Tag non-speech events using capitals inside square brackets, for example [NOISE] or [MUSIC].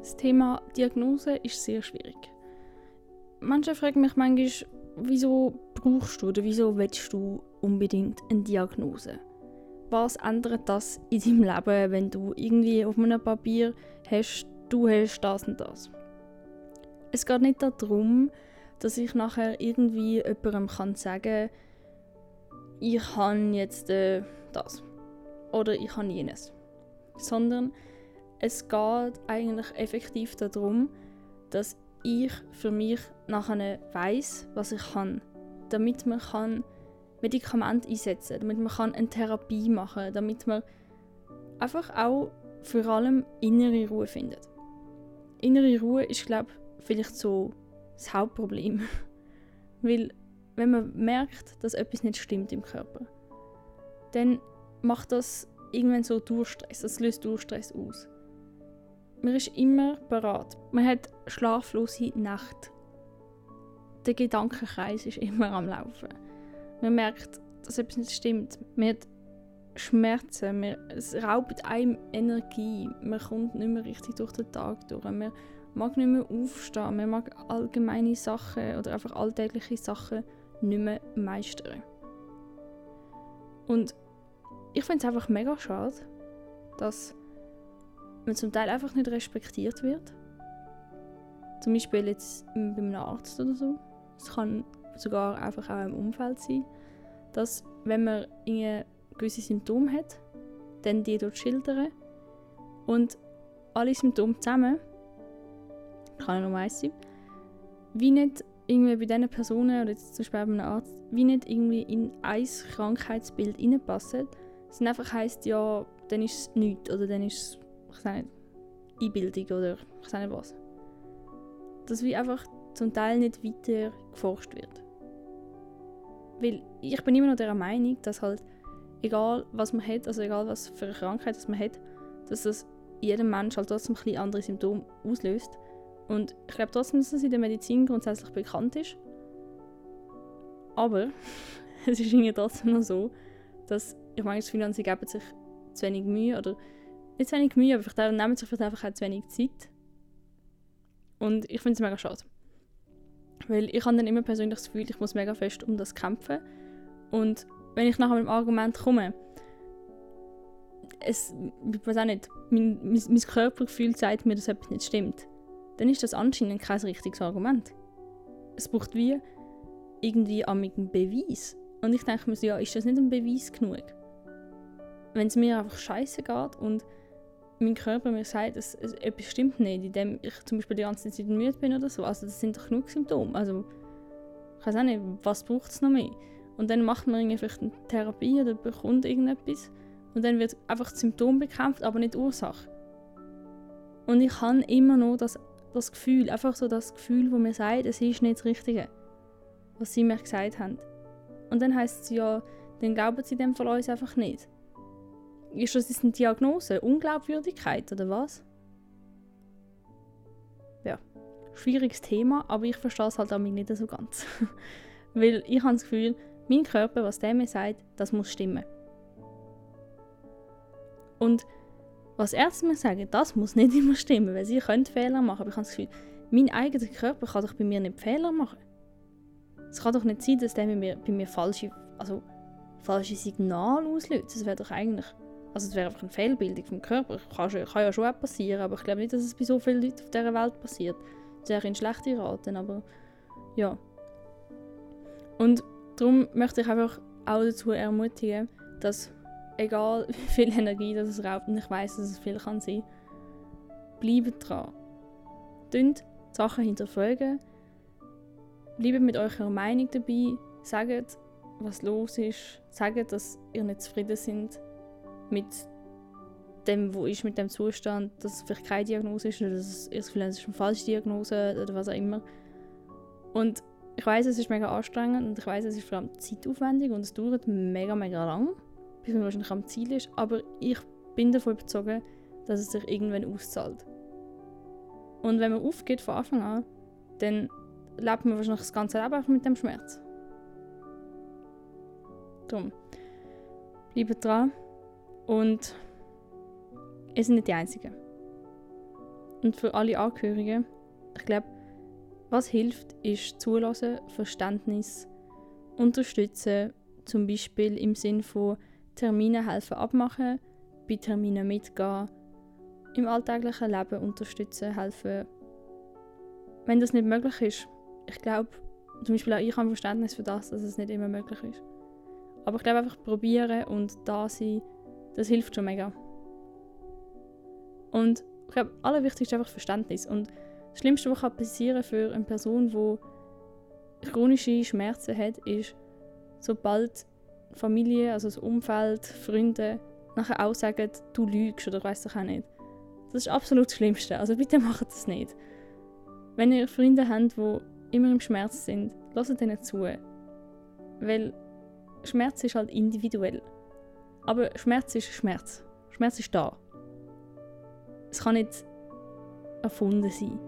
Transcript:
Das Thema Diagnose ist sehr schwierig. Manche fragen mich manchmal, wieso brauchst du oder wieso willst du unbedingt eine Diagnose? Was ändert das in deinem Leben, wenn du irgendwie auf einem Papier hast, du hast das und das? Es geht nicht darum, dass ich nachher irgendwie jemandem kann sagen ich habe jetzt äh, das oder ich habe jenes. Sondern es geht eigentlich effektiv darum, dass ich für mich nachher weiß, was ich kann, damit man kann Medikamente einsetzen, kann, damit man kann eine Therapie machen, kann, damit man einfach auch vor allem innere Ruhe findet. Innere Ruhe ist glaube ich vielleicht so das Hauptproblem, [LAUGHS] weil wenn man merkt, dass etwas nicht stimmt im Körper, dann macht das irgendwann so Durchstress, das löst Durchstress aus. Man ist immer bereit. Man hat schlaflose Nacht. Der Gedankenkreis ist immer am Laufen. Man merkt, dass etwas nicht stimmt. Man hat Schmerzen, man, es raubt einem Energie. Man kommt nicht mehr richtig durch den Tag durch. Man mag nicht mehr aufstehen. Man mag allgemeine Sachen oder einfach alltägliche Sachen nicht mehr meistern. Und ich finde es einfach mega schade, dass man zum Teil einfach nicht respektiert wird. Zum Beispiel jetzt bei einem Arzt oder so. Es kann sogar einfach auch im Umfeld sein, dass wenn man gewisse Symptome hat, dann die dort schildern und alle Symptome zusammen, kann ja nur eins sein, wie nicht irgendwie bei diesen Personen oder jetzt zum Beispiel bei einem Arzt, wie nicht irgendwie in ein Krankheitsbild reinpassen, es einfach heisst, ja, dann ist es nichts oder dann ist es, ich weiß nicht, Einbildung oder ich weiß nicht was. Dass wie einfach zum Teil nicht weiter geforscht wird. Weil ich bin immer noch der Meinung, dass halt egal was man hat, also egal was für eine Krankheit man hat, dass das jedem Mensch halt trotzdem ein bisschen andere Symptome auslöst. Und ich glaube trotzdem, dass das in der Medizin grundsätzlich bekannt ist. Aber [LAUGHS] es ist irgendwie trotzdem noch so, dass ich meine, sie geben sich zu wenig Mühe oder nicht zu wenig Mühe, aber vielleicht nehmen sich vielleicht einfach auch zu wenig Zeit. Und ich finde es mega schade. Weil ich habe dann immer persönlich das Gefühl, ich muss mega fest um das kämpfen. Und wenn ich nachher mit dem Argument komme, es, ich weiß auch nicht, mein, mein, mein Körpergefühl sagt mir, dass etwas nicht stimmt, dann ist das anscheinend kein richtiges Argument. Es braucht wie irgendwie einen Beweis. Und ich denke mir so, ja, ist das nicht ein Beweis genug? wenn es mir einfach scheiße geht und mein Körper mir sagt, dass es, etwas stimmt nicht, indem ich zum Beispiel die ganze Zeit müde bin oder so, also das sind doch genug Symptome. Also ich weiß auch nicht, was braucht es noch mehr? Und dann macht man vielleicht eine Therapie oder bekommt irgendetwas und dann wird einfach das Symptom bekämpft, aber nicht die Ursache. Und ich habe immer noch das, das Gefühl, einfach so das Gefühl, wo mir sagt, es ist nicht das Richtige, was sie mir gesagt haben. Und dann heißt es ja, dann glauben sie dem von uns einfach nicht. Ist das eine Diagnose? Unglaubwürdigkeit oder was? Ja, schwieriges Thema, aber ich verstehe es halt auch nicht so ganz. [LAUGHS] Weil ich habe das Gefühl, mein Körper, was der mir sagt, das muss stimmen. Und was Ärzte mir sagen, das muss nicht [LAUGHS] immer stimmen, weil sie können Fehler machen. Aber ich habe das Gefühl, mein eigener Körper kann doch bei mir nicht Fehler machen. Es kann doch nicht sein, dass der bei mir, bei mir falsche, also falsche Signale auslöst. Das wäre doch eigentlich also es wäre einfach eine Fehlbildung vom Körper. Kann, kann ja schon auch passieren, aber ich glaube nicht, dass es bei so vielen Leuten auf dieser Welt passiert. Das wäre in schlechte Raten, aber ja. Und darum möchte ich einfach auch dazu ermutigen, dass egal [LAUGHS] wie viel Energie das es raubt, und ich weiß, dass es viel kann sein, bleibt dran. Tönt Sachen hinterfragen, bleibt mit eurer Meinung dabei, sagt, was los ist, sagt, dass ihr nicht zufrieden seid mit dem, wo ist mit dem Zustand, dass es vielleicht keine Diagnose ist oder dass es, das ist eine falsche Diagnose oder was auch immer. Und ich weiß, es ist mega anstrengend und ich weiß, es ist vor allem zeitaufwendig und es dauert mega, mega lang, bis man wahrscheinlich am Ziel ist. Aber ich bin davon überzeugt, dass es sich irgendwann auszahlt. Und wenn man aufgeht von Anfang an, dann lebt man wahrscheinlich das ganze Leben einfach mit dem Schmerz. Darum, bleibt dran. Und ihr seid nicht die Einzigen. Und für alle Angehörigen, ich glaube, was hilft, ist Zulassen, Verständnis, Unterstützen, zum Beispiel im Sinn von Termine helfen abmachen, bei Terminen mitgehen, im alltäglichen Leben unterstützen, helfen. Wenn das nicht möglich ist, ich glaube, zum Beispiel auch ich habe Verständnis für das, dass es nicht immer möglich ist. Aber ich glaube einfach probieren und da sein, das hilft schon mega. Und ich glaube, allerwichtigste ist einfach Verständnis. Und das Schlimmste, was passieren für eine Person, die chronische Schmerzen hat, ist, sobald Familie, also das Umfeld, Freunde nachher auch sagen, du lügst oder weißt ich auch nicht. Das ist absolut das Schlimmste. Also bitte macht das nicht. Wenn ihr Freunde habt, die immer im Schmerz sind, lasst ihnen zu. Weil Schmerz ist halt individuell. Aber Schmerz ist Schmerz. Schmerz ist da. Es kann nicht erfunden sein.